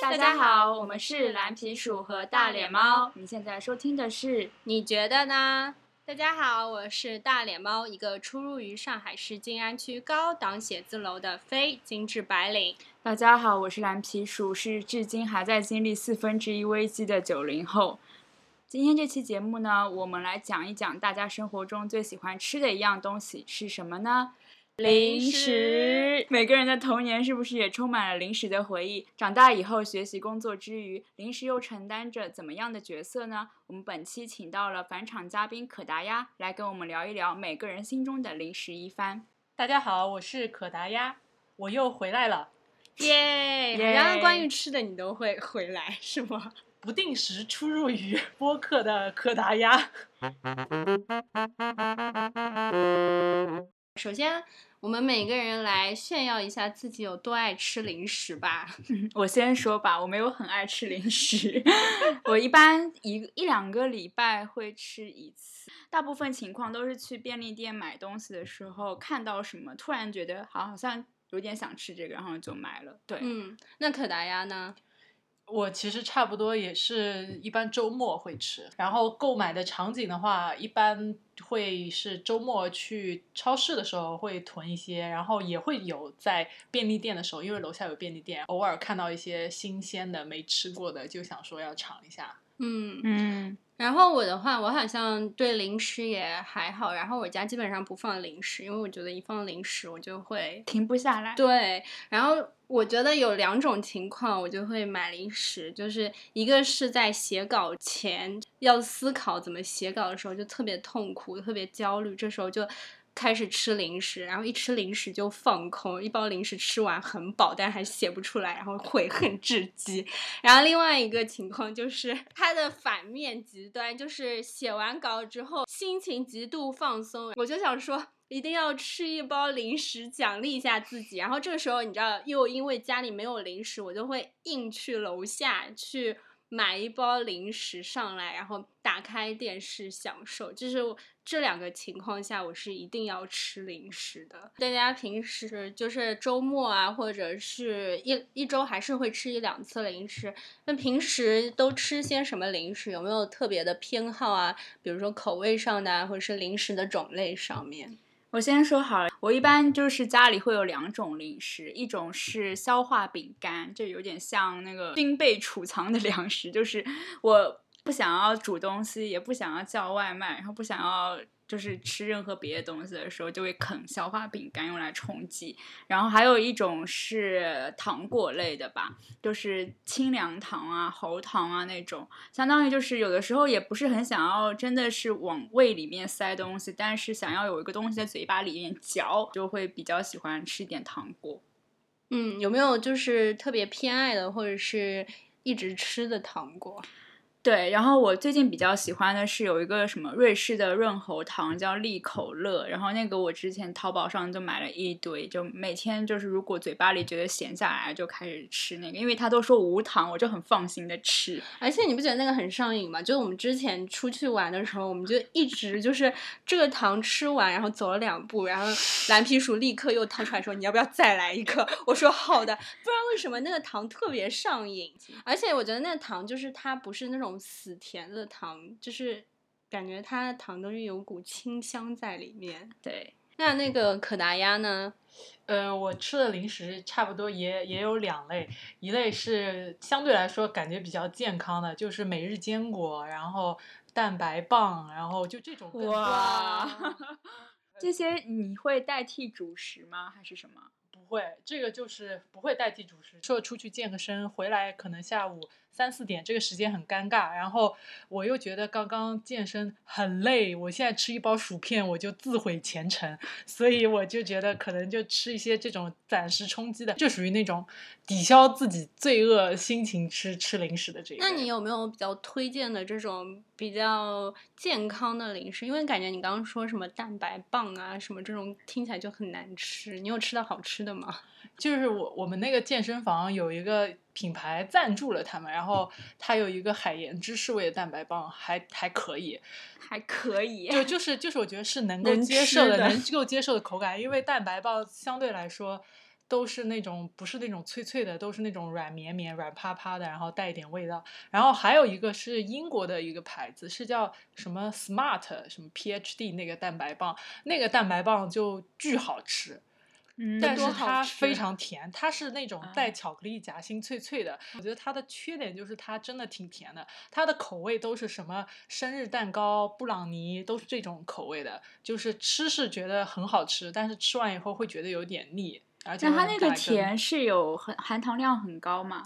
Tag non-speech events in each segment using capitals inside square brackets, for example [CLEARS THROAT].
大家好，我们是蓝皮鼠和大脸猫。你现在收听的是，你觉得呢？大家好，我是大脸猫，一个出入于上海市静安区高档写字楼的非精致白领。大家好，我是蓝皮鼠，是至今还在经历四分之一危机的九零后。今天这期节目呢，我们来讲一讲大家生活中最喜欢吃的一样东西是什么呢？零食。每个人的童年是不是也充满了零食的回忆？长大以后学习工作之余，零食又承担着怎么样的角色呢？我们本期请到了返场嘉宾可达鸭来跟我们聊一聊每个人心中的零食一番。大家好，我是可达鸭，我又回来了。耶！耶然后关于吃的你都会回来是吗？[LAUGHS] 不定时出入于播客的可达鸭。首先，我们每个人来炫耀一下自己有多爱吃零食吧。[LAUGHS] 我先说吧，我没有很爱吃零食，[LAUGHS] 我一般一一两个礼拜会吃一次，大部分情况都是去便利店买东西的时候看到什么，突然觉得好好像有点想吃这个，然后就买了。对，嗯，那可达鸭呢？我其实差不多也是一般周末会吃，然后购买的场景的话，一般会是周末去超市的时候会囤一些，然后也会有在便利店的时候，因为楼下有便利店，偶尔看到一些新鲜的没吃过的，就想说要尝一下。嗯，嗯，然后我的话，我好像对零食也还好，然后我家基本上不放零食，因为我觉得一放零食我就会停不下来。对，然后我觉得有两种情况，我就会买零食，就是一个是在写稿前要思考怎么写稿的时候，就特别痛苦、特别焦虑，这时候就开始吃零食，然后一吃零食就放空，一包零食吃完很饱，但还写不出来，然后悔恨至极。然后另外一个情况就是它的反面极端，就是写完稿之后心情极度放松，我就想说。一定要吃一包零食奖励一下自己，然后这个时候你知道，又因为家里没有零食，我就会硬去楼下去买一包零食上来，然后打开电视享受。就是这两个情况下，我是一定要吃零食的。大家平时就是周末啊，或者是一一周还是会吃一两次零食。那平时都吃些什么零食？有没有特别的偏好啊？比如说口味上的啊，或者是零食的种类上面？我先说好了，我一般就是家里会有两种零食，一种是消化饼干，就有点像那个军备储藏的 [LAUGHS] 粮食，就是我不想要煮东西，也不想要叫外卖，然后不想要就是吃任何别的东西的时候，就会啃消化饼干用来充饥。然后还有一种是糖果类的吧，就是清凉糖啊、喉糖啊那种，相当于就是有的时候也不是很想要真的是往胃里面塞东西，但是想要有一个东西在嘴巴里面嚼，就会比较喜欢吃一点糖果。嗯，有没有就是特别偏爱的，或者是一直吃的糖果？对，然后我最近比较喜欢的是有一个什么瑞士的润喉糖，叫利口乐。然后那个我之前淘宝上就买了一堆，就每天就是如果嘴巴里觉得闲下来，就开始吃那个，因为他都说无糖，我就很放心的吃。而且你不觉得那个很上瘾吗？就是我们之前出去玩的时候，我们就一直就是这个糖吃完，然后走了两步，然后蓝皮鼠立刻又掏出来说：“你要不要再来一个？” [LAUGHS] 我说：“好的。”不知道为什么那个糖特别上瘾，而且我觉得那个糖就是它不是那种死甜的糖，就是感觉它的糖都是有股清香在里面。对，那那个可达鸭呢？[LAUGHS] 呃，我吃的零食差不多也也有两类，一类是相对来说感觉比较健康的，就是每日坚果，然后蛋白棒，然后就这种。哇，[LAUGHS] 这些你会代替主食吗？还是什么？不会，这个就是不会代替主食。说出去健个身，回来可能下午三四点，这个时间很尴尬。然后我又觉得刚刚健身很累，我现在吃一包薯片我就自毁前程，所以我就觉得可能就吃一些这种暂时充饥的，就属于那种抵消自己罪恶心情吃吃零食的这一类。那你有没有比较推荐的这种比较健康的零食？因为感觉你刚刚说什么蛋白棒啊，什么这种听起来就很难吃。你有吃到好吃的吗？就是我我们那个健身房有一个品牌赞助了他们，然后它有一个海盐芝士味的蛋白棒，还还可以，还可以，就就 [LAUGHS] 是就是我觉得是能够能接受的，吃的能够接受的口感，因为蛋白棒相对来说都是那种不是那种脆脆的，都是那种软绵绵、软趴趴的，然后带一点味道。然后还有一个是英国的一个牌子，是叫什么 Smart 什么 PhD 那个蛋白棒，那个蛋白棒就巨好吃。嗯，但是它非常甜，它是那种带啊巧克力夹心脆脆的。我觉得它的缺点就是它真的挺甜的，它的口味都是什么生日蛋糕、布朗尼都是这种口味的，就是吃是觉得很好吃，但是吃完以后会觉得有点腻。而且那它那个甜是有很含糖量很高吗？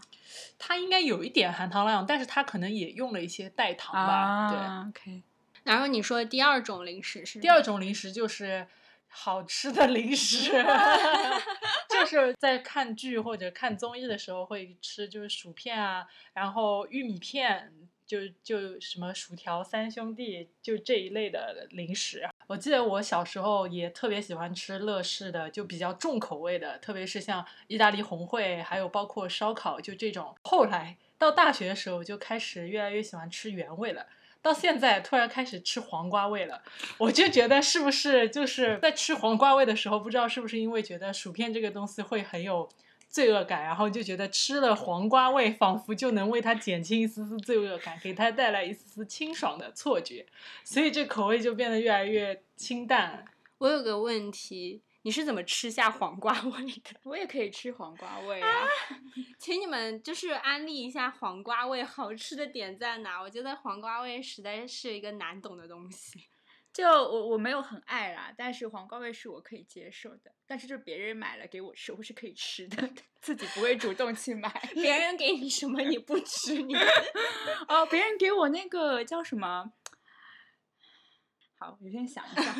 它应该有一点含糖量，但是它可能也用了一些代糖吧。对，啊，OK，然后你说的第二种零食是第二种零食就是好吃的零食，[LAUGHS] 就是在看剧或者看综艺的时候会吃，就是薯片啊，然后玉米片，就就什么薯条三兄弟，就这一类的零食。我记得我小时候也特别喜欢吃乐事的，就比较重口味的，特别是像意大利红烩，还有包括烧烤，就这种。后来到大学的时候，就开始越来越喜欢吃原味了。到现在突然开始吃黄瓜味了，我就觉得是不是就是在吃黄瓜味的时候，不知道是不是因为觉得薯片这个东西会很有罪恶感，然后就觉得吃了黄瓜味仿佛就能为它减轻一丝丝罪恶感，给它带来一丝丝清爽的错觉，所以这口味就变得越来越清淡。我有个问题，你是怎么吃下黄瓜味的？[LAUGHS] 我也可以吃黄瓜味啊。[LAUGHS] 请你们就是安利一下黄瓜味好吃的点在哪？我觉得黄瓜味实在是一个难懂的东西。[LAUGHS] 就我我没有很爱啦，但是黄瓜味是我可以接受的。但是就别人买了给我吃，我是可以吃的，自己不会主动去买。别人给你什么你不吃，你哦，别人给我那个叫什么？好，我先想一下。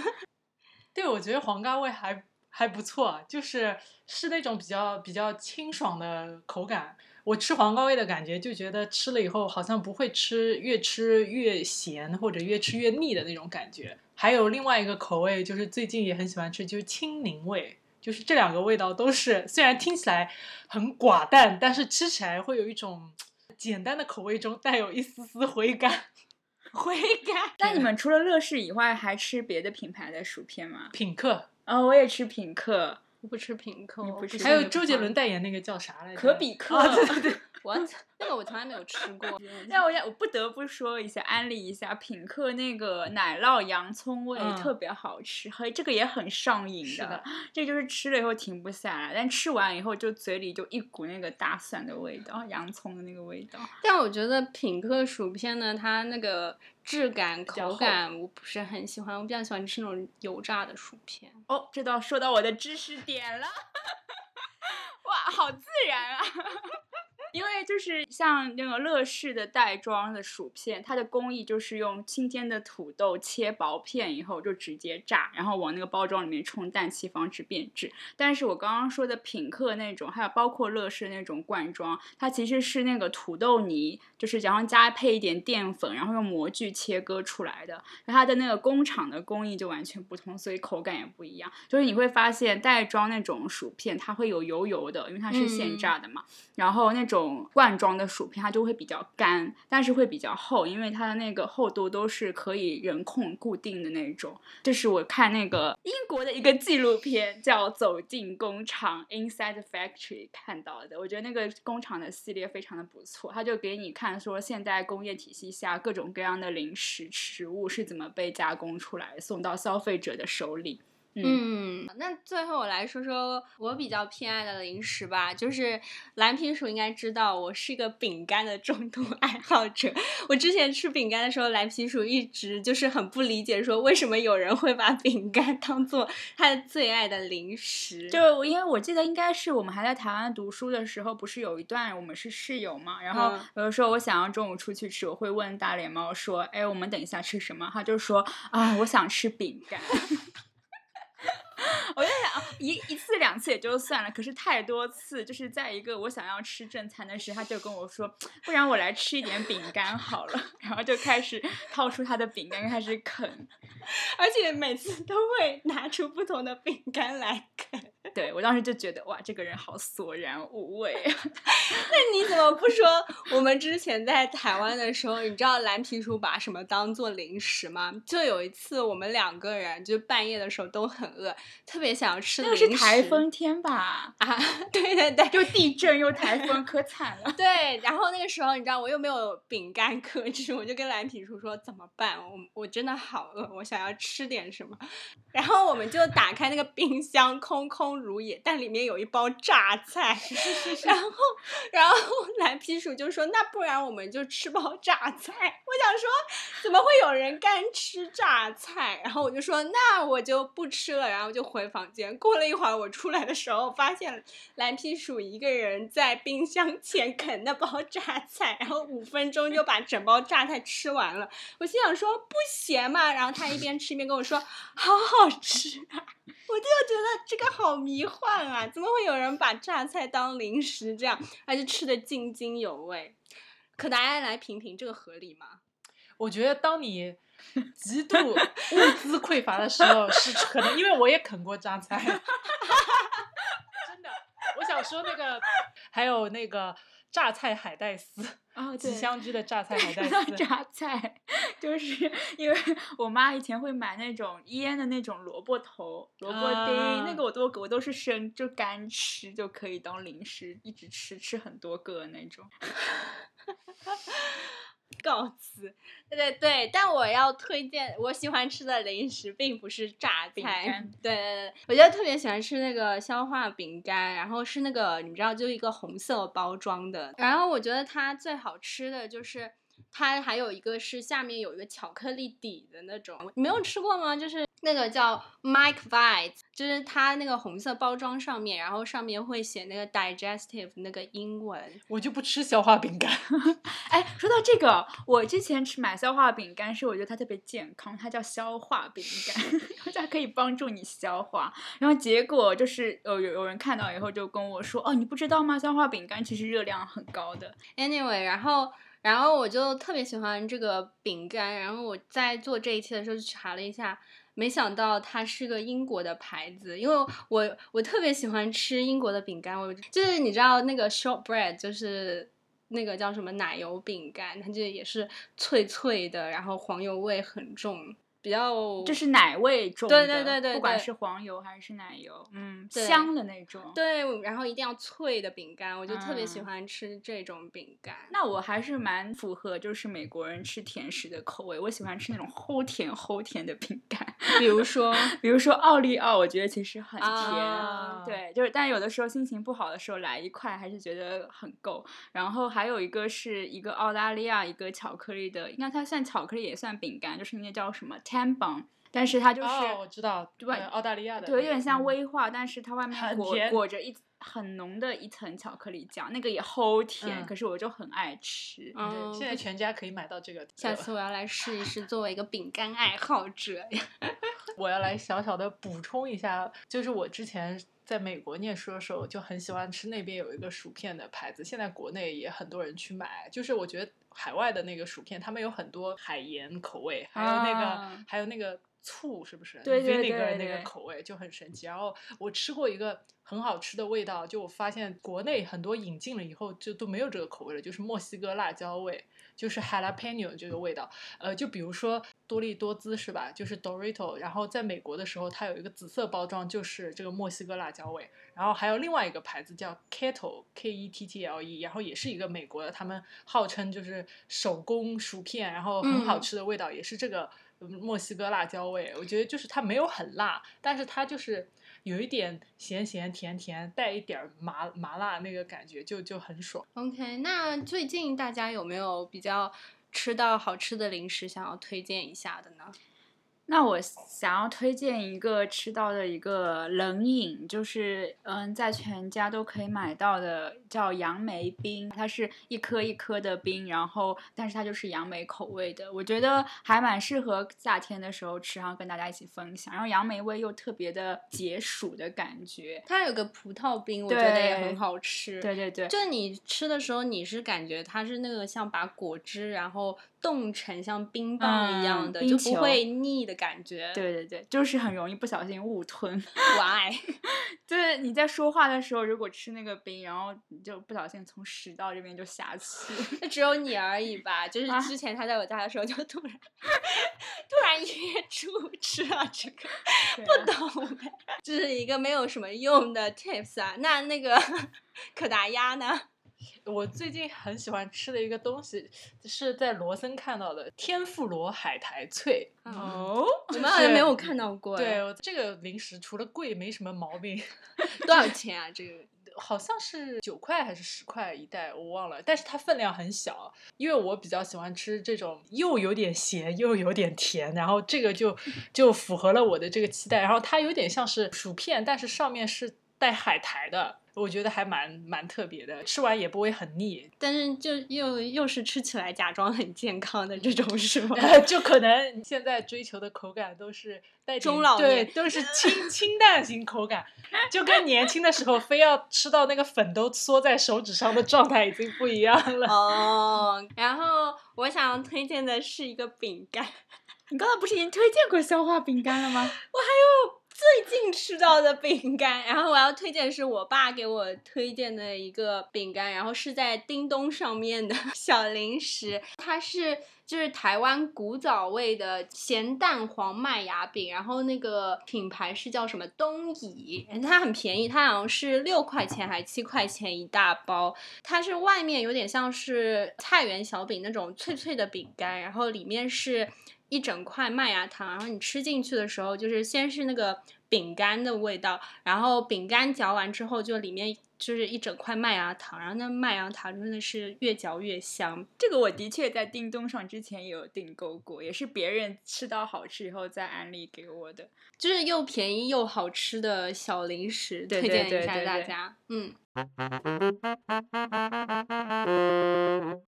对，我觉得黄瓜味还还不错，就是是那种比较比较清爽的口感。我吃黄瓜味的感觉，就觉得吃了以后好像不会吃越吃越咸或者越吃越腻的那种感觉。还有另外一个口味，就是最近也很喜欢吃，就是青柠味。就是这两个味道都是，虽然听起来很寡淡，但是吃起来会有一种简单的口味中带有一丝丝回甘。[LAUGHS] 回甘。那你们除了乐事以外，还吃别的品牌的薯片吗？品客，哦，我也吃品客、我不吃品客，我不吃还有周杰伦代言那个叫啥来着？可比克。啊对对对 [LAUGHS] what 那个我从来没有吃过。[LAUGHS] 但我想，我不得不说一下，安利一下品客那个奶酪洋葱味、嗯特别好吃，和这个也很上瘾是的这就是吃了以后停不下来，但吃完以后就嘴里就一股那个大蒜的味道，洋葱的那个味道。但我觉得品客薯片呢，它那个质感、口感我不是很喜欢，我比较喜欢吃那种油炸的薯片。哦，这倒说到我的知识点了，[LAUGHS] 哇，好自然啊！[LAUGHS] 因为就是像那个乐事的袋装的薯片，它的工艺就是用新鲜的土豆切薄片以后就直接炸，然后往那个包装里面充氮气，防止变质。但是我刚刚说的品客那种，还有包括乐事那种罐装，它其实是那个土豆泥，就是然后加配一点淀粉，然后用模具切割出来的。那它的那个工厂的工艺就完全不同，所以口感也不一样。就是你会发现袋装那种薯片，它会有油油的，因为它是现嗯炸的嘛。然后那种种罐装的薯片，它就会比较干，但是会比较厚，因为它的那个厚度都是可以人控固定的那种。这是我看那个英国的一个纪录片，叫《走进工厂》（Inside Factory） 看到的。我觉得那个工厂的系列非常的不错，它就给你看说现在工业体系下各种各样的零食食物是怎么被加工出来，送到消费者的手里。嗯，那最后我来说说我比较偏爱的零食吧，就是蓝皮鼠应该知道我是一个饼干的重度爱好者。我之前吃饼干的时候，蓝皮鼠一直就是很不理解，说为什么有人会把饼干当做他的最爱的零食。就因为我记得应该是我们还在台湾读书的时候，不是有一段我们是室友嘛，然后嗯有的时候我想要中午出去吃，我会问大脸猫说：“哎，我们等一下吃什么？”他就说：“啊，我想吃饼干。” [LAUGHS] [LAUGHS] 我就想，一一次两次也就算了，可是太多次，就是在一个我想要吃正餐的时候，他就跟我说：“不然我来吃一点饼干好了。[LAUGHS] ”然后就开始掏出他的饼干开始啃。而且每次都会拿出不同的饼干来啃。对我当时就觉得哇，这个人好索然无味。[LAUGHS] 那你怎么不说我们之前在台湾的时候，你知道蓝皮书把什么当做零食吗？就有一次我们两个人就半夜的时候都很饿，特别想要吃那零食。个是台风天吧？啊，[LAUGHS] 对对对。又地震又台风，可惨了。对，然后那个时候你知道我又没有饼干可吃，我就跟蓝皮书说怎么办？我我真的好饿，我想要吃点什么。[LAUGHS] 然后我们就打开那个冰箱，空空如也，但里面有一包榨菜。[LAUGHS] 然后，然后蓝皮鼠就说：“那不然我们就吃包榨菜。”我想说，怎么会有人干吃榨菜？然后我就说：“那我就不吃了。”然后就回房间。过了一会儿，我出来的时候，发现蓝皮鼠一个人在冰箱前啃那包榨菜，然后五分钟就把整包榨菜吃完了。我心想说：“不咸嘛？”然后他一边吃一边跟我说：“好好吃啊！”我就觉得这个好迷幻啊！怎么会有人把榨菜当零食这样，而且吃的津津有味？可大家来评评这个合理吗？[LAUGHS] 我觉得当你极度物资匮乏的时候，是可能，因为我也啃过榨菜，[LAUGHS] 真的。我想说那个，还有那个榨菜海带丝。哦，吉祥居的榨菜海带丝，[LAUGHS] 榨菜就是因为我妈以前会买那种腌的那种萝卜头、萝卜丁，啊那个我都我都是生就干吃就可以当零食，一直吃吃很多个那种。[LAUGHS] 告辞。对对 [LAUGHS] 对，但我要推荐我喜欢吃的零食，并不是榨菜。对对对，我觉得特别喜欢吃那个消化饼干，然后是那个你知道，就一个红色包装的。然后我觉得它最好吃的就是。它还有一个是下面有一个巧克力底的那种，你没有吃过吗？就是那个叫 Mike Vite，就是它那个红色包装上面，然后上面会写那个 digestive 那个英文。我就不吃消化饼干。[LAUGHS] 哎，说到这个，我之前吃买消化饼干是我觉得它特别健康，它叫消化饼干，[LAUGHS] 它可以帮助你消化。然后结果就是有有有人看到以后就跟我说，哦，你不知道吗？消化饼干其实热量很高的。Anyway，然后然后我就特别喜欢这个饼干，然后我在做这一期的时候就查了一下，没想到它是个英国的牌子，因为我我特别喜欢吃英国的饼干，我就是你知道那个 shortbread 就是。那个叫什么奶油饼干，它就也是脆脆的，然后黄油味很重，比较就是奶味重的，对对对对不管是黄油还是奶油，嗯，香的那种。对，然后一定要脆的饼干，我就特别喜嗯欢吃这种饼干。那我还是蛮符合就是美国人吃甜食的口味，我喜欢吃那种齁甜齁甜的饼干，[LAUGHS] 比如说，比如说奥利奥，我觉得其实很甜，啊对，就是但有的时候心情不好的时候来一块还是觉得很够。然后还有一个是一个澳大利亚一个巧克力的，应该它算巧克力也算饼干，就是那个叫什么 Tambon，但是它就是、哦，我知道，对吧呃澳大利亚的，对，有点像嗯威化，但是它外面裹裹着一很浓的一层巧克力酱，那个也齁甜，嗯可是我就很爱吃。嗯，现在全家可以买到这个。下次我要来试一试，作为一个饼干爱好者呀。[LAUGHS] 我要来小小的补充一下，就是我之前在美国念书的时候，就很喜欢吃那边有一个薯片的牌子，现在国内也很多人去买。就是我觉得海外的那个薯片，他们有很多海盐口味，还有那个、啊还有那个醋，是不是？对对 vinegar 对那个口味就很神奇。然后我吃过一个很好吃的味道，就我发现国内很多引进了以后就都没有这个口味了，就是墨西哥辣椒味。就是 jalapeno 这个味道，呃，就比如说多利多滋是吧？就是 Dorito，然后在美国的时候，它有一个紫色包装，就是这个墨西哥辣椒味。然后还有另外一个牌子叫 Kettle K E T T L E，然后也是一个美国的，他们号称就是手工薯片，然后很好嗯吃的味道，也是这个嗯墨西哥辣椒味。我觉得就是它没有很辣，但是它就是有一点咸咸甜甜，带一点麻麻辣那个感觉，就就很爽。OK，那最近大家有没有比较吃到好吃的零食想要推荐一下的呢？那我想要推荐一个吃到的一个冷饮，就是嗯，在全家都可以买到的，叫杨梅冰。它是一颗一颗的冰，然后但是它就是杨梅口味的，我觉得还蛮适合夏天的时候吃，然后跟大家一起分享。然后杨梅味又特别的解暑的感觉。它有个葡萄冰，我觉得也很好吃。对对对，就是你吃的时候，你是感觉它是那个像把果汁然后冻成像冰棒一样嗯的，就不会腻的感觉。对对对，就是很容易不小心误吞。[LAUGHS] why？[LAUGHS] 就是你在说话的时候，如果吃那个冰，然后你就不小心从食道这边就下去。[LAUGHS] 那只有你而已吧。就是啊之前他在我家的时候，就突然突然噎住吃了这个，不懂呗，这是一个没有什么用的 tips 啊。那那个可达鸭呢？我最近很喜欢吃的一个东西，是在罗森看到的天妇罗海苔脆。哦，[LAUGHS] 我们好像没有看到过。对，，这个零食除了贵没什么毛病，[LAUGHS] 多少钱啊？[LAUGHS] 这个？好像是九块还是十块一袋，我忘了。但是它分量很小，因为我比较喜欢吃这种又有点咸又有点甜，然后这个就就符合了我的这个期待。然后它有点像是薯片，但是上面是带海苔的，我觉得还蛮蛮特别的，吃完也不会很腻。但是就又又是吃起来假装很健康的这种是吗？[LAUGHS] 就可能现在追求的口感都是带中老对，年都是 [LAUGHS] 清清淡型口感，就跟年轻的时候非要吃到那个粉都缩在手指上的状态已经不一样了。哦，然后我想推荐的是一个饼干，你刚才不是已经推荐过消化饼干了吗？最近吃到的 [LAUGHS] 饼干，然后我要推荐是我爸给我推荐的一个饼干，然后是在叮咚上面的小零食，[LAUGHS] 它是就是台湾古早味的咸蛋黄麦芽饼，然后那个品牌是叫什么东乙，它很便宜，它好像是六块钱还七块钱一大包，它是外面有点像是菜园小饼那种脆脆的饼干，然后里面是一整块麦芽糖，然后你吃进去的时候，就是先是那个饼干的味道，然后饼干嚼完之后，就里面就是一整块麦芽糖，然后那麦芽糖真的是越嚼越香。这个我的确在叮咚上之前也有订购过，也是别人吃到好吃以后再安利给我的。就是又便宜又好吃的小零食，对对推荐一下对对对大家。嗯，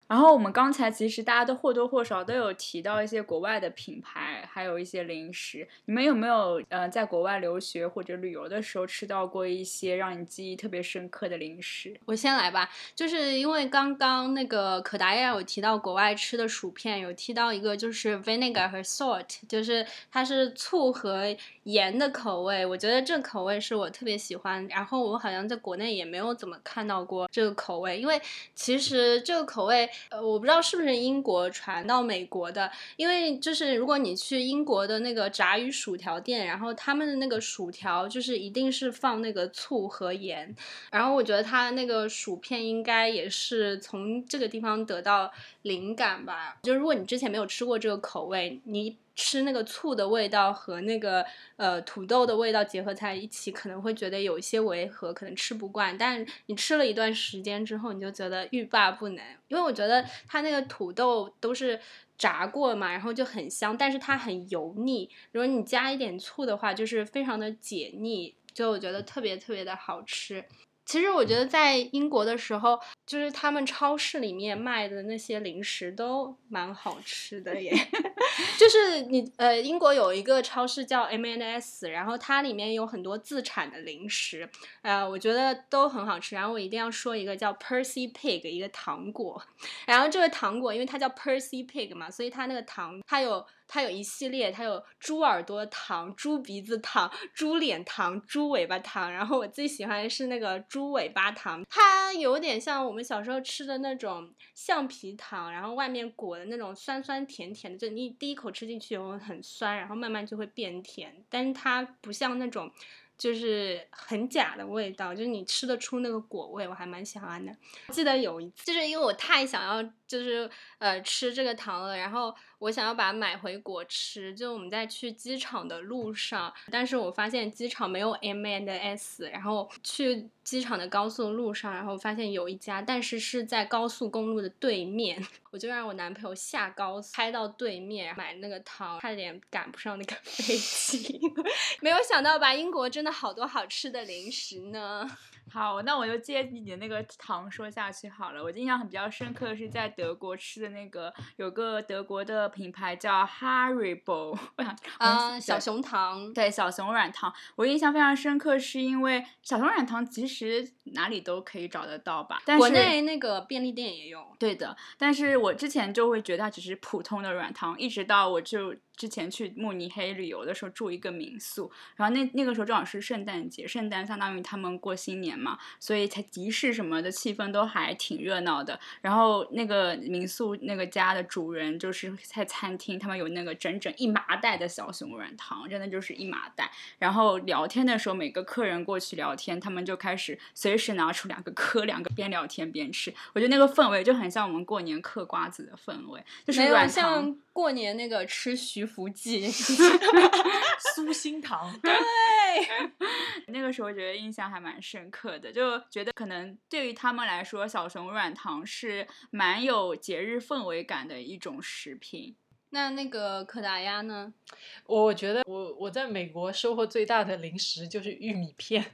然后我们刚才其实大家都或多或少都有提到一些国外的品牌，还有一些零食。你们有没有呃在国外留学或者旅游的时候吃到过一些让你记忆特别深刻的零食？我先来吧，就是因为刚刚那个可达鸭有提到国外吃的薯片，有提到一个就是 vinegar 和 salt，就是它是醋和盐的口味，我觉得这口味是我特别喜欢。然后我好像在国内也没有怎么看到过这个口味，因为其实这个口味，呃，我不知道是不是英国传到美国的，因为就是如果你去英国的那个炸鱼薯条店，然后他们的那个薯条就是一定是放那个醋和盐，然后我觉得它那个薯片应该也是从这个地方得到灵感吧。就如果你之前没有吃过这个口味，你吃那个醋的味道和那个呃土豆的味道结合在一起，可能会觉得有一些违和，可能吃不惯。但你吃了一段时间之后，你就觉得欲罢不能，因为我觉得它那个土豆都是。炸过嘛，然后就很香，但是它很油腻。如果你加一点醋的话，就是非常的解腻，就我觉得特别特别的好吃。其实我觉得在英国的时候，就是他们超市里面卖的那些零食都蛮好吃的耶。[LAUGHS] 就是你呃，英国有一个超市叫 M&S，然后它里面有很多自产的零食，呃，我觉得都很好吃。然后我一定要说一个叫 Percy Pig 一个糖果，[LAUGHS] 然后这个糖果因为它叫 Percy Pig 嘛，所以它那个糖它有。它有一系列，它有猪耳朵糖、猪鼻子糖、猪脸糖、猪尾巴糖，然后我最喜欢的是那个猪尾巴糖，它有点像我们小时候吃的那种橡皮糖，然后外面裹的那种酸酸甜甜的，就你第一口吃进去以后很酸，然后慢慢就会变甜，但是它不像那种。就是很假的味道，就是你吃得出那个果味，我还蛮喜欢的。记得有一次，就是因为我太想要，就是呃吃这个糖了，然后我想要把它买回国吃。就我们在去机场的路上，但是我发现机场没有 M and S，然后去机场的高速路上，然后发现有一家，但是是在高速公路的对面，[LAUGHS] 我就让我男朋友下高速开到对面买那个糖，差点赶不上那个飞机。[LAUGHS] 没有想到吧，英国真的好多好吃的零食呢。好，那我就接你的那个糖说下去好了。我印象很比较深刻的是在德国吃的那个，有个德国的品牌叫 Haribo，嗯，小熊糖，对小熊软糖，我印象非常深刻，是因为小熊软糖其实哪里都可以找得到吧，但是国内那个便利店也有。对的，但是我之前就会觉得它只是普通的软糖，一直到我就之前去慕尼黑旅游的时候住一个民宿，然后那那个时候正好是圣诞节，圣诞相当于他们过新年嘛，所以才集市什么的气氛都还挺热闹的。然后那个民宿那个家的主人就是在餐厅，他们有那个整整一麻袋的小熊软糖，真的就是一麻袋。然后聊天的时候，每个客人过去聊天，他们就开始随时拿出两个嗑，两个边聊天边吃。我觉得那个氛围就很像我们过年嗑瓜子的氛围，就是有软糖。像过年那个吃徐福记，[LAUGHS] 苏心糖，[LAUGHS] 对，[LAUGHS] 那个时候觉得印象还蛮深刻的，就觉得可能对于他们来说，小熊软糖是蛮有节日氛围感的一种食品。那那个可达鸭呢？我觉得我我在美国收获最大的零食就是玉米片，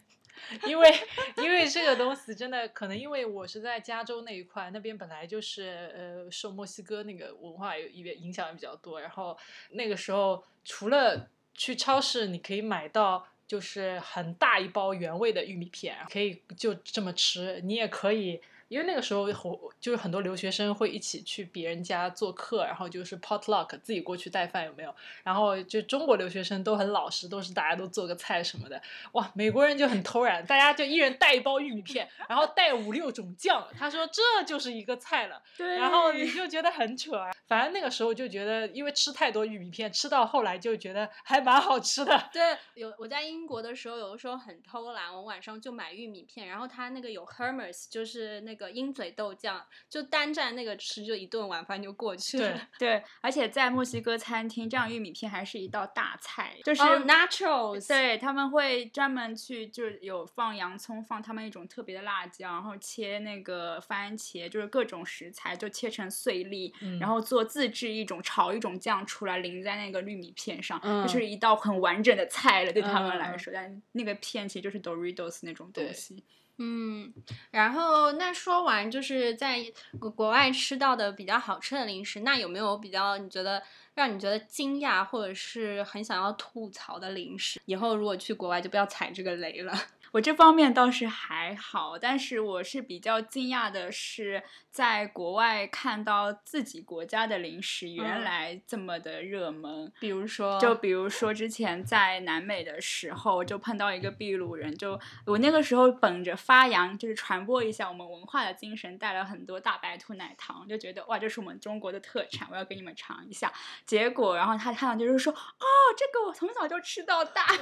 因为因为这个东西真的可能因为我是在加州那一块，那边本来就是呃受墨西哥那个文化有影响比较多，然后那个时候除了去超市你可以买到。就是很大一包原味的玉米片，可以就这么吃。你也可以，因为那个时候就是很多留学生会一起去别人家做客，然后就是 potluck 自己过去带饭有没有？然后就中国留学生都很老实，都是大家都做个菜什么的。哇，美国人就很偷懒，大家就一人带一包玉米片，然后带五六种酱。他说这就是一个菜了，对然后你就觉得很扯啊。反正那个时候就觉得，因为吃太多玉米片，吃到后来就觉得还蛮好吃的。对，有我在英国的时候，有的时候很偷懒，我晚上就买玉米片，然后他那个有 Hermes，就是那个鹰嘴豆酱，就单蘸那个吃，就一顿晚饭就过去了。对，而且在墨西哥餐厅，这样玉米片还是一道大菜，就是、哦 nachos，对他们会专门去，就是有放洋葱，放他们一种特别的辣椒，然后切那个番茄，就是各种食材就切成碎粒，嗯然后做自制一种炒一种酱出来，淋在那个玉米片上，嗯就是一道很完整的菜了，对他们来嗯说。但那个片其实就是 Doritos 那种东西。嗯，然后那说完就是在国国外吃到的比较好吃的零食，那有没有比较你觉得让你觉得惊讶或者是很想要吐槽的零食？以后如果去国外就不要踩这个雷了。我这方面倒是还好，但是我是比较惊讶的是，在国外看到自己国家的零食原嗯来这么的热门。比如说，就比如说之前在南美的时候，就碰到一个秘鲁人，就我那个时候本着发扬就是传播一下我们文化的精神，带了很多大白兔奶糖，就觉得哇，这是我们中国的特产，我要给你们尝一下。结果，然后他看到就是说，哦，这个我从小就吃到大。[LAUGHS]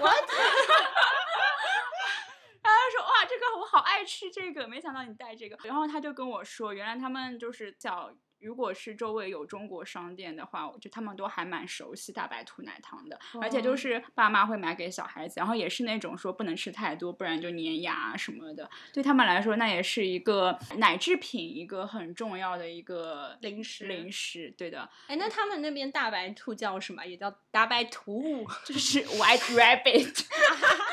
然后他说：“哇，这个我好爱吃这个，没想到你带这个。”然后他就跟我说，原来他们就是叫，如果是周围有中国商店的话，就他们都还蛮熟悉大白兔奶糖的，而且就哦是爸妈会买给小孩子，然后也是那种说不能吃太多，不然就粘牙啊什么的。对他们来说，那也是一个奶制品，一个很重要的一个零食零食，对的，哎，那他们那边大白兔叫什么？也叫大白兔？[LAUGHS] 就是 White Rabbit。[LAUGHS]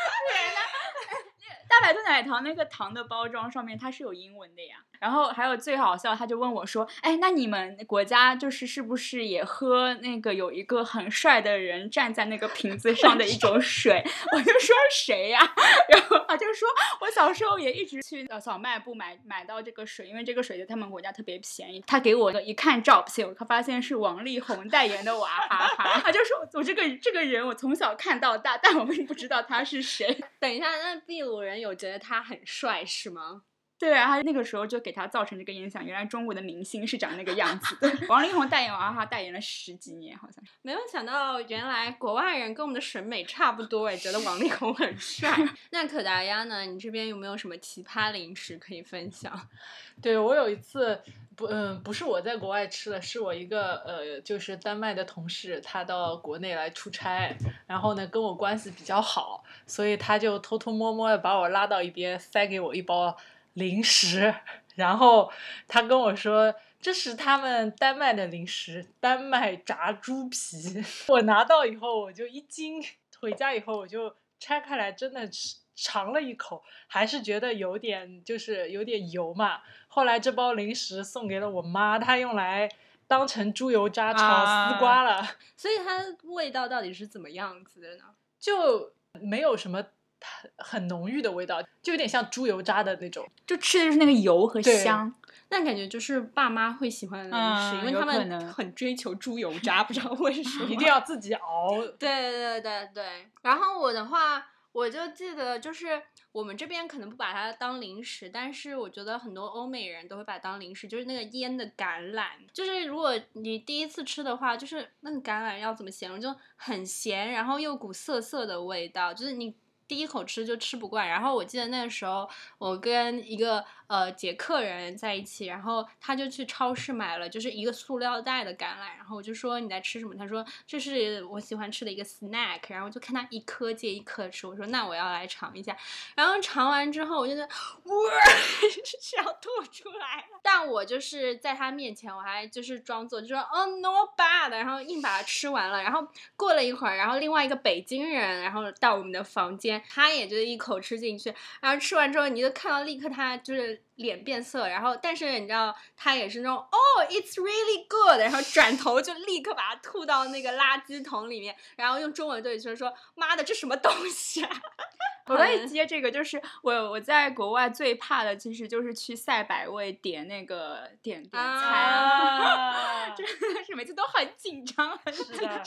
大白兔奶糖那个糖的包装上面它是有英文的呀，然后还有最好笑，他就问我说：“哎，那你们国家就是是不是也喝那个有一个很帅的人站在那个瓶子上的一 [LAUGHS] 种水？”我就说谁呀？[LAUGHS] 然后他就说我小时候也一直去呃小卖部买买到这个水，因为这个水在他们国家特别便宜。他给我一看照片，他发现是王力宏代言的娃哈哈，他就说我这个这个人我从小看到大，但我并不知道他是谁。等一下，那秘鲁人有觉得他很帅是吗？对啊，他那个时候就给他造成这个影响，原来中国的明星是长那个样子的。[LAUGHS] 王力宏代言娃哈哈代言了十几年，好像是。没有想到，原来国外人跟我们的审美差不多，哎，觉得王力宏很帅。[LAUGHS] 那可达鸭呢？你这边有没有什么奇葩零食可以分享？[LAUGHS] 对我有一次不，嗯，不是我在国外吃的，是我一个呃，就是丹麦的同事，他到国内来出差，然后呢跟我关系比较好，所以他就偷偷摸摸的把我拉到一边，塞给我一包零食，然后他跟我说。这是他们丹麦的零食，丹麦炸猪皮。[LAUGHS] 我拿到以后我就一惊，回家以后我就拆开来，真的吃尝了一口，还是觉得有点就是有点油嘛。后来这包零食送给了我妈，她用来当成猪油渣炒丝瓜了，[LAUGHS] 所以它味道到底是怎么样子的呢？就没有什么很很浓郁的味道，就有点像猪油渣的那种。就吃的就是那个油和香。那感觉就是爸妈会喜欢的零食，嗯因为他们很追求猪油渣，不知道为什么。一定要自己熬。对对对对，然后我的话，我就记得就是我们这边可能不把它当零食，但是我觉得很多欧美人都会把它当零食，就是那个腌的橄榄，就是如果你第一次吃的话，就是那个橄榄要怎么形容，就很咸，然后又股涩涩的味道，就是你。第一口吃就吃不惯，然后我记得那个时候我跟一个呃捷克人在一起，然后他就去超市买了就是一个塑料袋的橄榄，然后我就说你在吃什么？他说这是我喜欢吃的一个 snack，然后就看他一颗接一颗吃，我说那我要来尝一下，然后尝完之后我就觉得哇 [LAUGHS] 是要吐出来了，但我就是在他面前我还就是装作就说哦 no bad，然后硬把它吃完了，然后过了一会儿，然后另外一个北京人然后到我们的房间，他也就一口吃进去，然后吃完之后，你就看到立刻他就是脸变色，然后但是你知道他也是那种哦、it's really good，然后转头就立刻把它吐到那个垃圾桶里面，然后用中文对你说说妈的这什么东西啊！[LAUGHS] 我可以接这个，就是我我在国外最怕的，其实就是去赛百味点那个点点餐，啊 [LAUGHS] 真的是每次都很紧张，很紧张。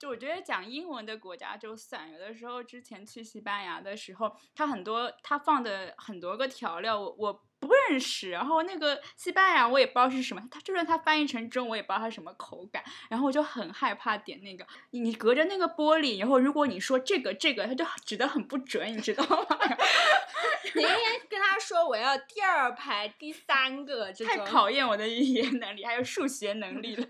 就我觉得讲英文的国家就算，有的时候之前去西班牙的时候，它很多它放的很多个调料，我我。不认识，然后那个西班牙我也不知道是什么，它就算它翻译成中，我也不知道它什么口感，然后我就很害怕点那个。你你隔着那个玻璃，然后如果你说这个这个，它就指的很不准，你知道吗？[LAUGHS] 你应该跟他说我要第二排第三个这太。考验我的语言能力还有数学能力了。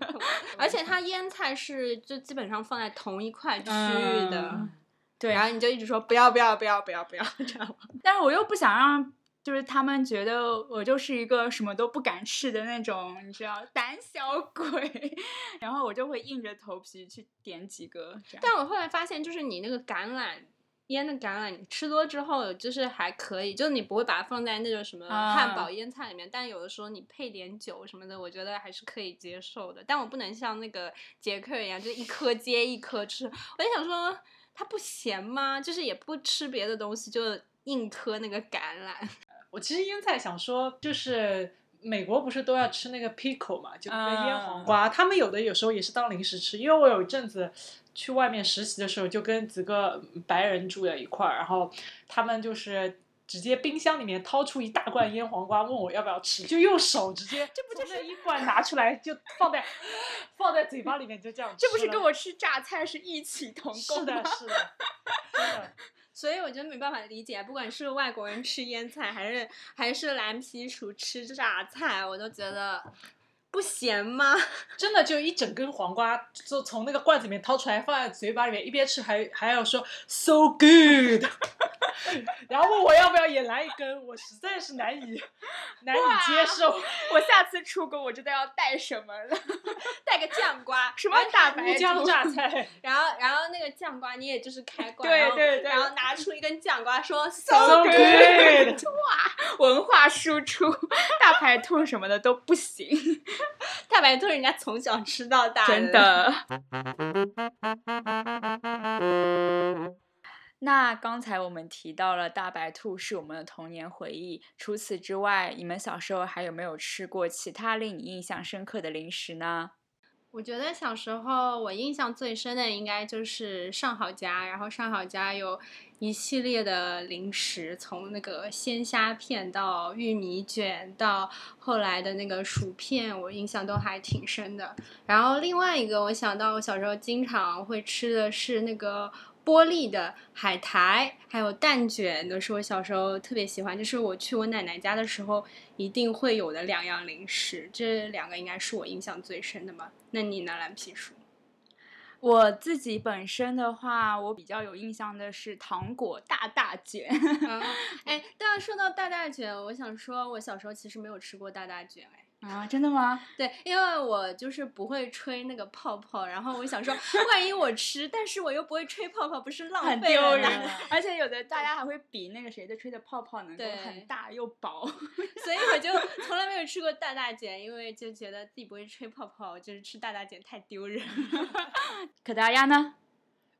而且它腌菜是就基本上放在同一块区域的，嗯对，然后你就一直说不要不要不要不要不要 [LAUGHS] 这样。但是我又不想让。就是他们觉得我就是一个什么都不敢吃的那种，你知道，胆小鬼，[LAUGHS] 然后我就会硬着头皮去点几个。但我后来发现，就是你那个橄榄腌的橄榄，你吃多之后就是还可以，就是你不会把它放在那种什么啊汉堡腌菜里面，但有的时候你配点酒什么的，我觉得还是可以接受的。但我不能像那个杰克一样，就一颗接一颗吃。我就想说，它不咸吗？就是也不吃别的东西，就硬磕那个橄榄。我其实腌菜想说，就是美国不是都要吃那个 pickle 嘛，就那个腌黄瓜，他们有的有时候也是当零食吃。因为我有一阵子去外面实习的时候，就跟几个白人住在一块儿，然后他们就是。直接冰箱里面掏出一大罐腌黄瓜，问我要不要吃，就用手直接这不就是一罐拿出来，就放在 [LAUGHS] 放在嘴巴里面，就这样吃这不是跟我吃榨菜是异曲同工是的，是的，真的。所以我觉得没办法理解，不管是外国人吃腌菜，还是还是蓝皮鼠吃榨菜，我都觉得不咸吗？[LAUGHS] 真的就一整根黄瓜，就从那个罐子里面掏出来，放在嘴巴里面，一边吃还还要说 so good，[LAUGHS] 然后问我要不要也来一根，我实在是难以难以接受。我下次出国我知道要带什么了，[LAUGHS] 带个酱瓜，什么大白乌江兔榨菜，然后然后那个酱瓜你也就是开罐，对对对然后拿出一根酱瓜说 so so good，good，文化输出，大白兔什么的都不行，[LAUGHS] 大白兔人家从小吃到大，真。的。[LAUGHS] 那刚才我们提到了大白兔是我们的童年回忆，除此之外，你们小时候还有没有吃过其他令你印象深刻的零食呢？我觉得小时候我印象最深的应该就是上好佳，然后上好佳有一系列的零食，从那个鲜虾片到玉米卷，到后来的那个薯片，我印象都还挺深的。然后另外一个我想到我小时候经常会吃的是那个。玻璃的海苔，还有蛋卷，都是我小时候特别喜欢。就是我去我奶奶家的时候，一定会有的两样零食。这两个应该是我印象最深的吧？那你呢，蓝皮书？我自己本身的话，我比较有印象的是糖果大大卷。嗯，[LAUGHS] 哎，但是说到大大卷，我想说，我小时候其实没有吃过大大卷，哎。啊，真的吗？对，因为我就是不会吹那个泡泡，然后我想说，万一我吃，但是我又不会吹泡泡，不是浪费了丢人吗？。而且有的大家还会比那个谁的吹的泡泡能够很大又薄。所以我就从来没有吃过大大姐，因为就觉得自己不会吹泡泡，就是吃大大姐太丢人。[LAUGHS] 可达鸭呢？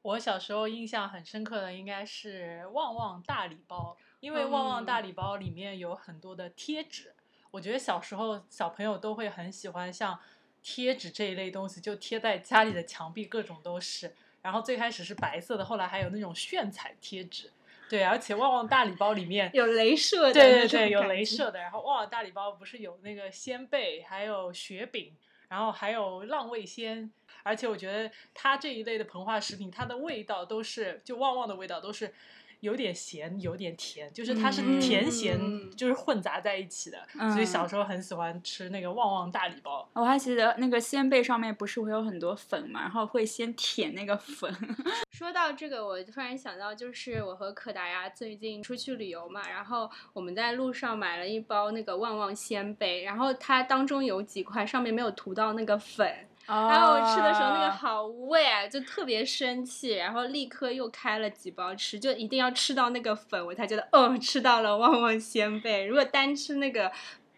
我小时候印象很深刻的应该是旺旺大礼包，因为旺旺大礼包里面有很多的贴纸。我觉得小时候小朋友都会很喜欢像贴纸这一类东西，就贴在家里的墙壁，各种都是。然后最开始是白色的，后来还有那种炫彩贴纸。对，而且旺旺大礼包里面有镭射的，对对对，有镭。射的。然后旺旺大礼包不是有那个鲜贝，还有雪饼，然后还有浪味仙。而且我觉得它这一类的膨化食品，它的味道都是就旺旺的味道都是有点咸，有点甜，就是它是嗯甜咸嗯就是混杂在一起的。所以小时候很喜欢吃那个旺旺大礼包。我还记得那个鲜贝上面不是会有很多粉嘛，然后会先舔那个粉。[LAUGHS] 说到这个，我突然想到，就是我和可达鸭最近出去旅游嘛，然后我们在路上买了一包那个旺旺鲜贝，然后它当中有几块上面没有涂到那个粉，然后我吃的时候那个哦好味啊，就特别生气，然后立刻又开了几包吃，就一定要吃到那个粉，我才觉得哦，吃到了旺旺仙贝。如果单吃那个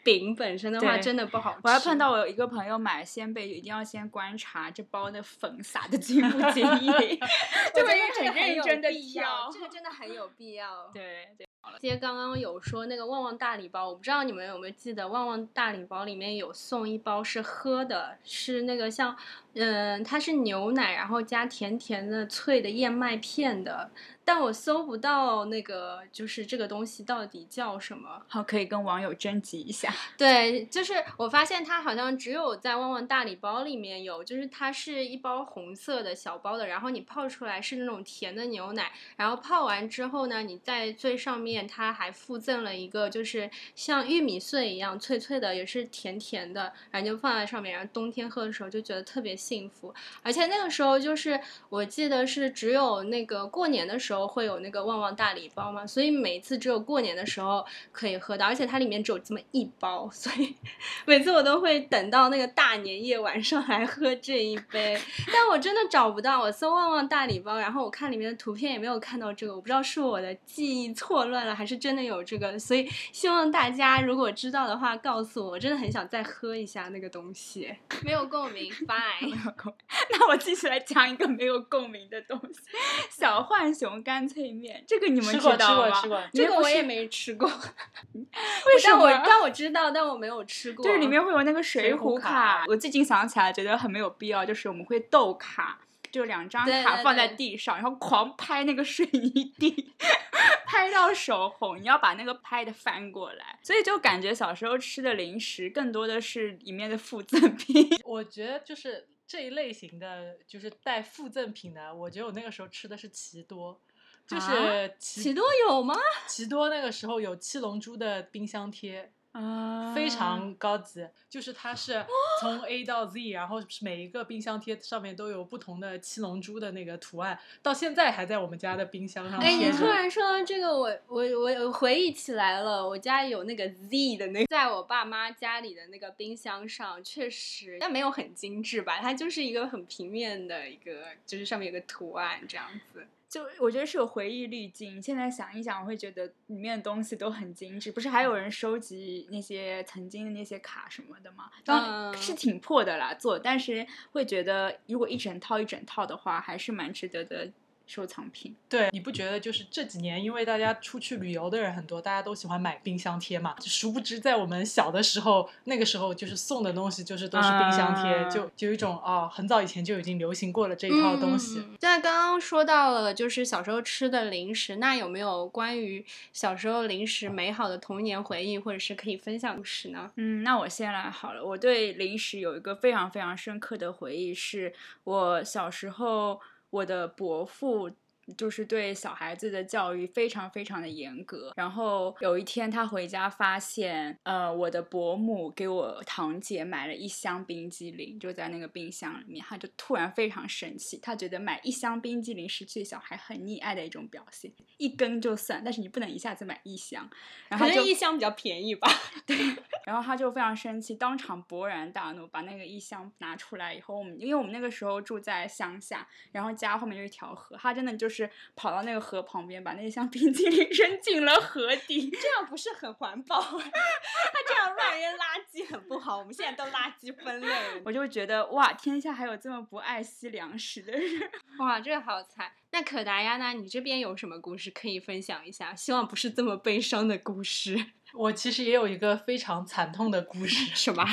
饼本身的话，真的不好吃。我还碰到我有一个朋友买鲜贝，一定要先观察这包的粉撒的精不精液，[LAUGHS] 我觉就很认真的挑。这个真的很有必要。[LAUGHS] 对对，接刚刚有说那个旺旺大礼包，我不知道你们有没有记得，旺旺大礼包里面有送一包是喝的，是那个像，嗯，它是牛奶，然后加甜甜的脆的燕麦片的，但我搜不到那个就是这个东西到底叫什么。好，可以跟网友征集一下。对，就是我发现它好像只有在旺旺大礼包里面有，就是它是一包红色的小包的，然后你泡出来是那种甜的牛奶，然后泡完之后呢，你在最上面它还附赠了一个就是像玉米碎一样脆脆的，也是甜甜的，然后就放在上面，然后冬天喝的时候就觉得特别幸福，而且那个时候就是我记得是只有那个过年的时候会有那个旺旺大礼包嘛，所以每次只有过年的时候可以喝到，而且它里面只有这么一包，所以 [LAUGHS] 每次我都会等到那个大年夜晚上来喝这一杯。但我真的找不到，我搜旺旺大礼包，然后我看里面的图片也没有看到这个，我不知道是我的记忆错乱了，还是真的有这个，所以希望大家如果知道的话告诉我，我真的很想再喝一下那个东西。没有共鸣，fine。没有共，[LAUGHS] 那我继续来讲一个没有共鸣的东西——小浣熊干脆面。这个你们知道吗？这个我也没吃过，[LAUGHS] 为什么？但我但我知道，但我没有吃过。就是，里面会有那个水水浒浒卡。卡我最近想起来，觉得很没有必要，就是我们会斗卡，就两张卡放在对地上，然后狂拍那个水泥地，[LAUGHS] 拍到手红。你要把那个拍的翻过来，所以就感觉小时候吃的零食更多的是里面的附赠品。我觉得就是这一类型的，就是带附赠品的，我觉得我那个时候吃的是奇多，就是啊奇喜多有吗？奇多那个时候有七龙珠的冰箱贴，啊非常高级，就是它是 [GASPS] 从 A 到 Z，然后是每一个冰箱贴上面都有不同的七龙珠的那个图案，到现在还在我们家的冰箱上哎，你。突然说到这个，我我我我回忆起来了，我家有那个 Z 的那个，在我爸妈家里的那个冰箱上，确实，但没有很精致吧，它就是一个很平面的一个，就是上面有个图案这样子。就我觉得是有回忆滤镜。现在想一想，我会觉得里面的东西都很精致。不是还有人收集那些曾经的那些卡什么的吗？当是挺破的啦，做，但是会觉得如果一整套一整套的话，还是蛮值得的收藏品。对，你不觉得就是这几年，因为大家出去旅游的人很多，大家都喜欢买冰箱贴嘛？就殊不知，在我们小的时候，那个时候就是送的东西就是都是冰箱贴，啊就就有一种啊、很早以前就已经流行过了这一套东西。嗯嗯嗯那刚刚说到了就是小时候吃的零食，那有没有关于小时候零食美好的童年回忆，或者是可以分享故事呢？嗯，那我先来好了。我对零食有一个非常非常深刻的回忆，是我小时候我的伯父就是对小孩子的教育非常非常的严格。然后有一天他回家发现，呃，我的伯母给我堂姐买了一箱冰激凌，就在那个冰箱里面，他就突然非常生气，他觉得买一箱冰激凌是对小孩很溺爱的一种表现，一根就算，但是你不能一下子买一箱。然后一箱比较便宜吧。[LAUGHS] 对然后他就非常生气，当场勃然大怒，把那个一箱拿出来以后，我们因为我们那个时候住在乡下，然后家后面有一条河，他真的就是跑到那个河旁边，把那一箱冰淇淋 [LAUGHS] 扔进了河底。这样不是很环保？[LAUGHS] 他这样乱扔垃圾很不好。我们现在都垃圾分类了。[LAUGHS] 我就觉得哇，天下还有这么不爱惜粮食的人。哇，这个好惨。那可达鸭呢？你这边有什么故事可以分享一下？希望不是这么悲伤的故事。我其实也有一个非常惨痛的故事，什么？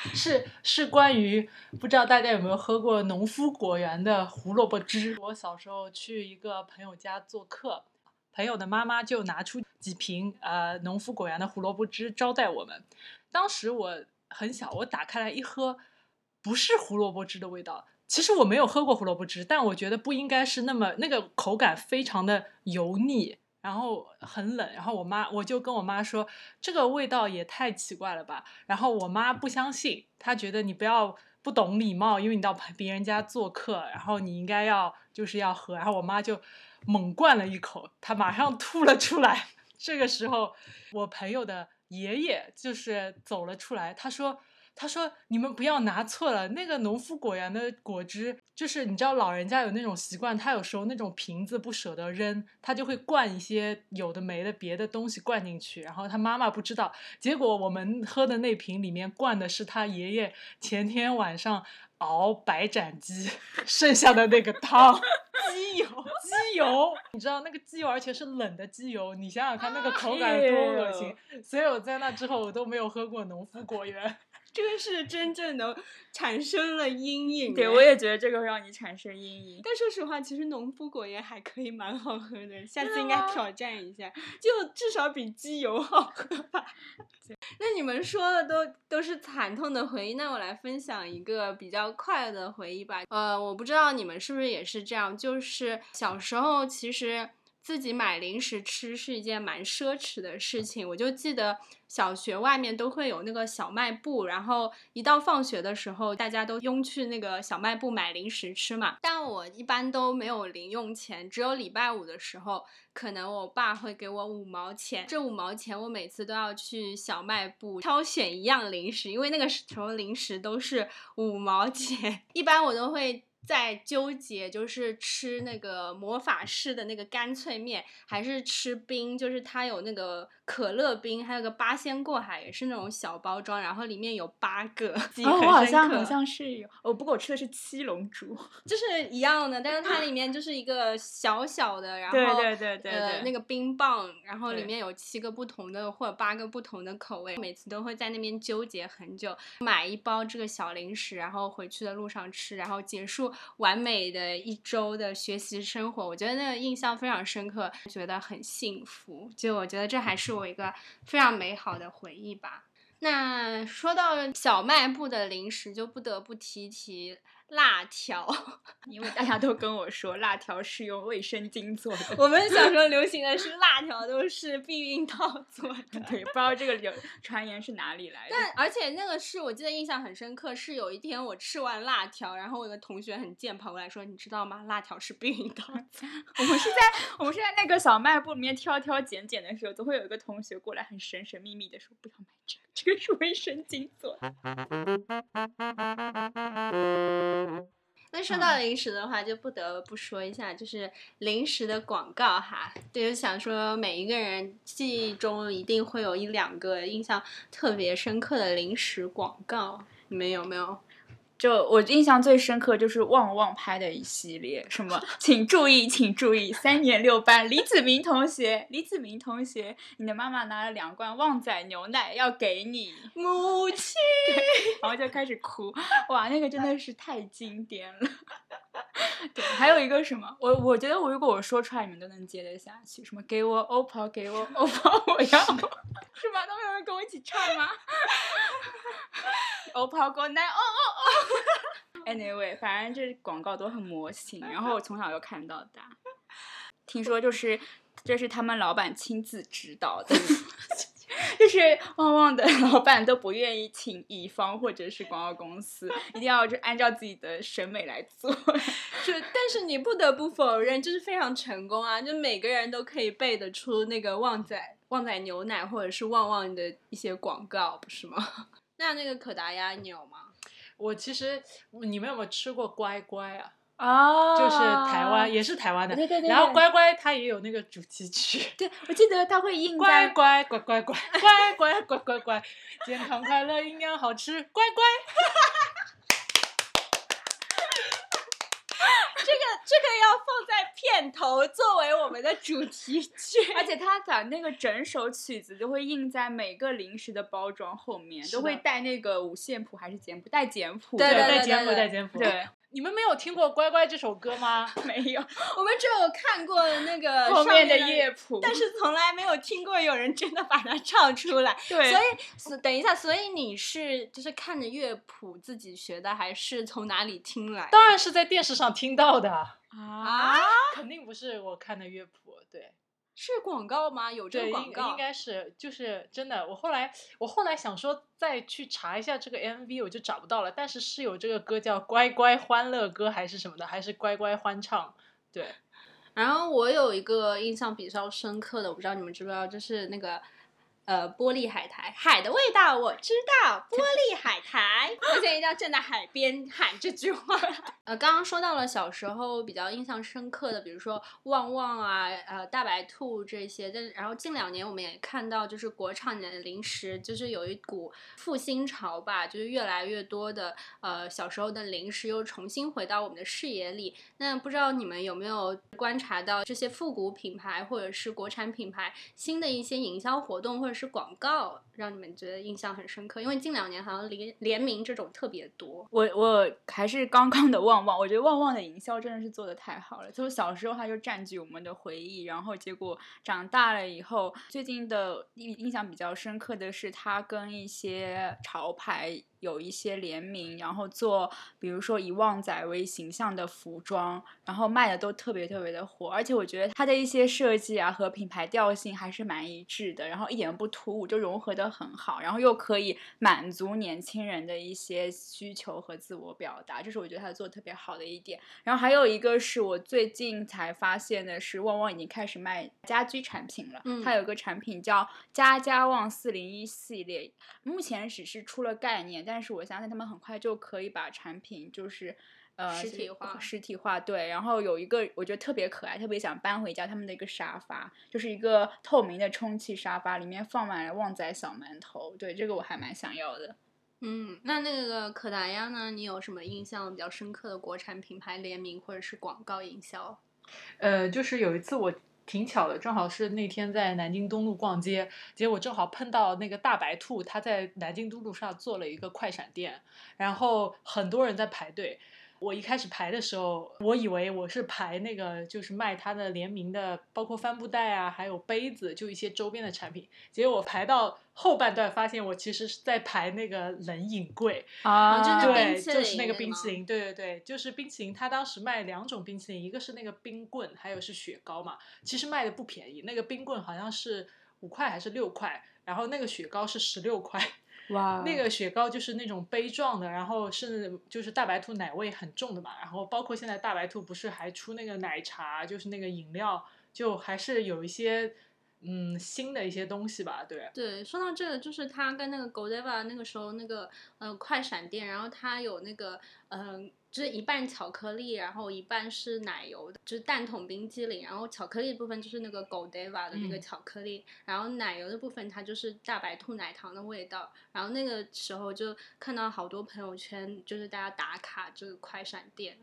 [LAUGHS] 是是关于不知道大家有没有喝过农夫果园的胡萝卜汁。我小时候去一个朋友家做客，朋友的妈妈就拿出几瓶呃农夫果园的胡萝卜汁招待我们。当时我很小，我打开来一喝，不是胡萝卜汁的味道。其实我没有喝过胡萝卜汁，但我觉得不应该是那么那个口感非常的油腻。然后很冷，然后我妈我就跟我妈说，这个味道也太奇怪了吧。然后我妈不相信，她觉得你不要不懂礼貌，因为你到别人家做客，然后你应该要就是要喝。然后我妈就猛灌了一口，她马上吐了出来。[LAUGHS] 这个时候，我朋友的爷爷就是走了出来，他说。他说：“你们不要拿错了，那个农夫果园的果汁，就是你知道老人家有那种习惯，他有时候那种瓶子不舍得扔，他就会灌一些有的没的别的东西灌进去。然后他妈妈不知道，结果我们喝的那瓶里面灌的是他爷爷前天晚上熬白斩鸡剩下的那个汤，鸡油，鸡油，你知道那个鸡油，而且是冷的鸡油，你想想看那个口感有多恶心。所以我在那之后我都没有喝过农夫果园。”这个是真正的产生了阴影。对，我也觉得这个会让你产生阴影。但说实话，其实农夫果园还可以蛮好喝的，下次应该挑战一下，就至少比机油好喝吧。[LAUGHS] 那你们说的都都是惨痛的回忆，那我来分享一个比较快乐的回忆吧。呃，我不知道你们是不是也是这样，就是小时候其实。自己买零食吃是一件蛮奢侈的事情，我就记得小学外面都会有那个小卖部，然后一到放学的时候，大家都拥去那个小卖部买零食吃嘛。但我一般都没有零用钱，只有礼拜五的时候，可能我爸会给我五毛钱，这五毛钱我每次都要去小卖部挑选一样零食，因为那个时候零食都是五毛钱，[LAUGHS] 一般我都会。在纠结，就是吃那个魔法师的那个干脆面，还是吃冰？就是它有那个可乐冰，还有个八仙过海，也是那种小包装，然后里面有八个。[LAUGHS] 哦，我好像好像是有，哦，不过我吃的是七龙珠，就是一样的，但是它 [CLEARS THROAT] 里面就是一个小小的，然后对对对对呃那个冰棒，然后里面有七个不同的或者八个不同的口味，每次都会在那边纠结很久，买一包这个小零食，然后回去的路上吃，然后结束。完美的一周的学习生活，我觉得那个印象非常深刻，觉得很幸福。就我觉得这还是我一个非常美好的回忆吧。那说到小卖部的零食，就不得不提提。辣条，[LAUGHS] 因为大家都跟我说辣条是用卫生巾做的。我们小时候 [LAUGHS] 流行的是辣条都是避孕套做的。对，不知道这个流传言是哪里来的。但而且那个是我记得印象很深刻，是有一天我吃完辣条，然后我的同学很贱跑过来说：“你知道吗？辣条是避孕套。[LAUGHS] ”我们是在我们是在那个小卖部里面挑挑拣拣的时候，总会有一个同学过来很神神秘秘的说：“不要买这个，这个是卫生巾做的。”那说到零食的话，就不得不说一下，就是零食的广告哈。对，想说每一个人记忆中一定会有一两个印象特别深刻的零食广告，你们有没有？就我印象最深刻就是旺旺拍的一系列，什么 [LAUGHS] 请注意，请注意，三年六班李子明同学，李子明同学，你的妈妈拿了两罐旺仔牛奶要给你母亲，[LAUGHS] 然后就开始哭，哇，那个真的是太经典了。[LAUGHS] 对，还有一个什么，我我觉得我如果我说出来，你们都能接得下去，什么给我 OPPO，给我 OPPO，[LAUGHS] 我要，是吧？都没有人跟我一起唱吗？OPPO 过来，哦哦哦。Anyway，反正这广告都很魔性，然后我从小就看到大。听说就是这是他们老板亲自指导的。就是旺旺的老板都不愿意请乙方或者是广告公司，一定要就按照自己的审美来做。[LAUGHS] 就，但是你不得不否认，就是非常成功啊！就每个人都可以背得出那个旺仔、旺仔牛奶或者是旺旺的一些广告，不是吗？[LAUGHS] 那那个可达鸭你有吗？我其实你们有没有吃过乖乖啊？哦就是台湾，也是台湾的。对对对然后乖乖它也有那个主题曲。对，我记得它会印乖在乖乖乖乖乖乖乖乖乖，健康快乐营养好吃，乖乖。[LAUGHS] 这个这个要放在片头作为我们的主题曲。[LAUGHS] 而且他把那个整首曲子都会印在每个零食的包装后面，都会带那个五线谱还是简谱？带简谱。对对带简谱带简谱。对，你们没有听过《乖乖》这首歌吗？[LAUGHS] 没有我们只有看过那个上后面的的乐谱，但是从来没有听过有人真的把它唱出来。对，所以，等一下，所以你是就是看着乐谱自己学的，还是从哪里听来？当然是在电视上听到的，啊，肯定不是我看的乐谱。对，是广告吗？有这，个广告？应应该是就是真的。我后来我后来想说再去查一下这个 MV，我就找不到了。但是是有这个歌叫《乖乖欢乐歌》还是什么的，还是乖乖欢唱？对，然后我有一个印象比较深刻的，我不知道你们知不知道，就是那个呃玻璃海苔，海的味道我知道，玻璃海苔，[LAUGHS] 而且一定要站在海边喊这句话。[LAUGHS] 呃，刚刚说到了小时候比较印象深刻的，比如说旺旺啊，呃大白兔这些，但然后近两年我们也看到，就是国产的零食就是有一股复兴潮吧，就是越来越多的呃小时候的零食又重新回到我们的视野里。那不知道你们有没有观察到这些复古品牌或者是国产品牌新的一些营销活动或者是是广告，让你们觉得印象很深刻？因为近两年好像联联名这种特别多。我我还是刚刚的旺旺，我觉得旺旺的营销真的是做的太好了。就是小时候它就占据我们的回忆，然后结果长大了以后，最近的印印象比较深刻的是它跟一些潮牌有一些联名，然后做比如说以旺仔为形象的服装，然后卖的都特别特别的火。而且我觉得它的一些设计啊和品牌调性还是蛮一致的，然后一点都不突兀，就融合的很好，然后又可以满足年轻人的一些需求和自我表达，这是我觉得它做的特别好的一点。然后还有一个是我最近才发现的是，旺旺已经开始卖家居产品了。嗯它有个产品叫家家旺四零一系列，目前只是出了概念，但是我相信他们很快就可以把产品就是。呃，实体化实体化对，然后有一个我觉得特别可爱，特别想搬回家，他们的一个沙发，就是一个透明的充气沙发，里面放满了旺仔小馒头，对，这个我还蛮想要的。嗯，那那个可达鸭呢？你有什么印象比较深刻的国产品牌联名或者是广告营销？呃，就是有一次我挺巧的，正好是那天在南京东路逛街，结果正好碰到那个大白兔，他在南京东路上做了一个快闪店，然后很多人在排队。我一开始排的时候，我以为我是排那个就是卖他的联名的，包括帆布袋啊，还有杯子，就一些周边的产品。结果我排到后半段，发现我其实是在排那个冷饮柜。啊对，就是那个冰淇淋，对对对，就是冰淇淋。他当时卖两种冰淇淋，一个是那个冰棍，还有是雪糕嘛。其实卖的不便宜，那个冰棍好像是五块还是六块，然后那个雪糕是十六块。哇，那个雪糕就是那种杯状的，然后是就是大白兔奶味很重的嘛。然后包括现在大白兔不是还出那个奶茶，就是那个饮料，就还是有一些嗯新的一些东西吧。对，对，说到这个，就是他跟那个 Godiva 那个时候那个呃快闪店，然后它有那个嗯、呃就是一半巧克力，然后一半是奶油的，就是蛋筒冰激凌，然后巧克力部分就是那个 Godiva 的那个嗯巧克力，然后奶油的部分它就是大白兔奶糖的味道，然后那个时候就看到好多朋友圈，就是大家打卡这个快闪店。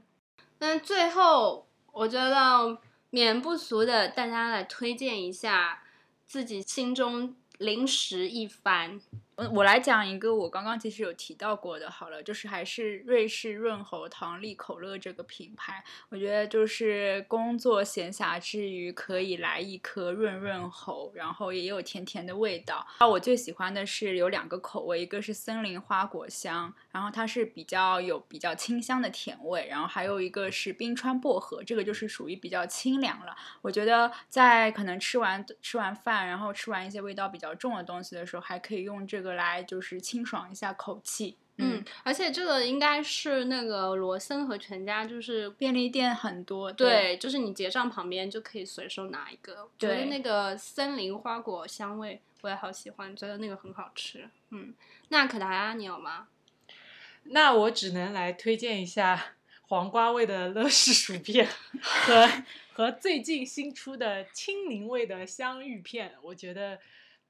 那最后，我觉得免不俗的，大家来推荐一下自己心中零食一番。嗯我来讲一个我刚刚其实有提到过的，好了，就是还是瑞士润喉糖利口乐这个品牌，我觉得就是工作闲暇之余可以来一颗润润喉，然后也有甜甜的味道。啊，我最喜欢的是有两个口味，一个是森林花果香，然后它是比较有比较清香的甜味，然后还有一个是冰川薄荷，这个就是属于比较清凉了。我觉得在可能吃完吃完饭，然后吃完一些味道比较重的东西的时候，还可以用这个来就是清爽一下口气。嗯，而且这个应该是那个罗森和全家，就是便利店很多，对，就是你结账旁边就可以随手拿一个。觉得对那个森林花果香味我也好喜欢，觉得那个很好吃。嗯，那可达鸭你有吗？那我只能来推荐一下 [LAUGHS] 黄瓜味的乐事薯片 [LAUGHS] 和和最近新出的青柠味的香芋片，我觉得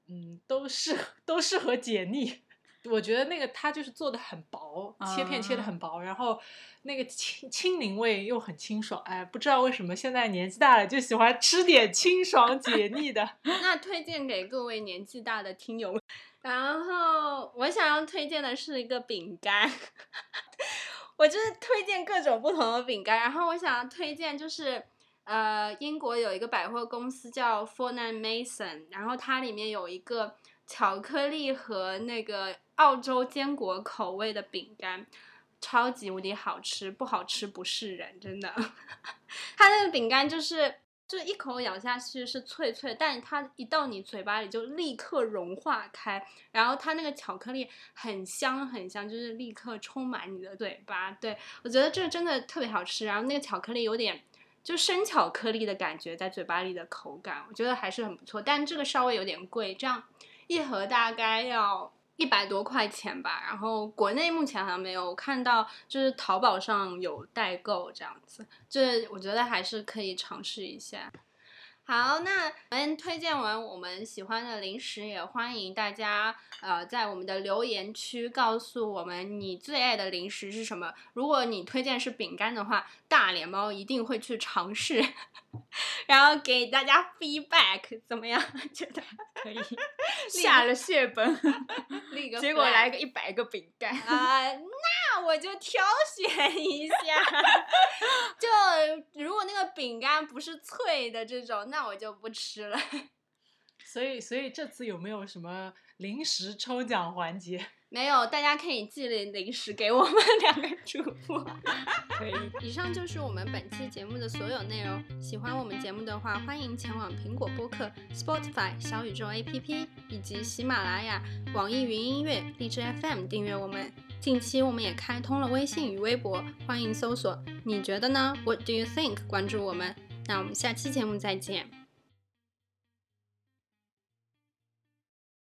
嗯都适都适合解腻。我觉得那个它就是做的很薄，切片切的很薄，然后那个青青柠味又很清爽。哎，不知道为什么现在年纪大了就喜欢吃点清爽解腻的。[LAUGHS] 那推荐给各位年纪大的听友们。然后我想要推荐的是一个饼干，[LAUGHS] 我就是推荐各种不同的饼干。然后我想要推荐就是，呃，英国有一个百货公司叫 Fornam Mason 然后它里面有一个巧克力和那个澳洲坚果口味的饼干。超级无敌好吃，不好吃不是人，真的。[LAUGHS] 它那个饼干就是就一口咬下去是脆脆，但它一到你嘴巴里就立刻融化开，然后它那个巧克力很香很香，就是立刻充满你的嘴巴。对我觉得这个真的特别好吃，然后那个巧克力有点就生巧克力的感觉在嘴巴里的口感，我觉得还是很不错，但这个稍微有点贵，这样一盒大概要。一百多块钱吧，然后国内目前好像没有看到，就是淘宝上有代购这样子，这我觉得还是可以尝试一下。好，那我们推荐完我们喜欢的零食，也欢迎大家呃在我们的留言区告诉我们你最爱的零食是什么。如果你推荐是饼干的话，大脸猫一定会去尝试，[LAUGHS] 然后给大家 feedback 怎么样？[LAUGHS] 觉得可以 [LAUGHS] 下了血本，立个结果来个一百个饼干。啊、那我就挑选一下。就如果那个饼干不是脆的这种，那我就不吃了。所以，所以这次有没有什么零食抽奖环节？没有，大家可以寄零零食给我们两个主播。以上就是我们本期节目的所有内容。喜欢我们节目的话，欢迎前往苹果播客、Spotify、小宇宙 APP 以及喜马拉雅、网易云音乐、荔枝 FM 订阅我们。近期我们也开通了微信与微博，欢迎搜索“你觉得呢？”What do you think？关注我们。那我们下期节目再见。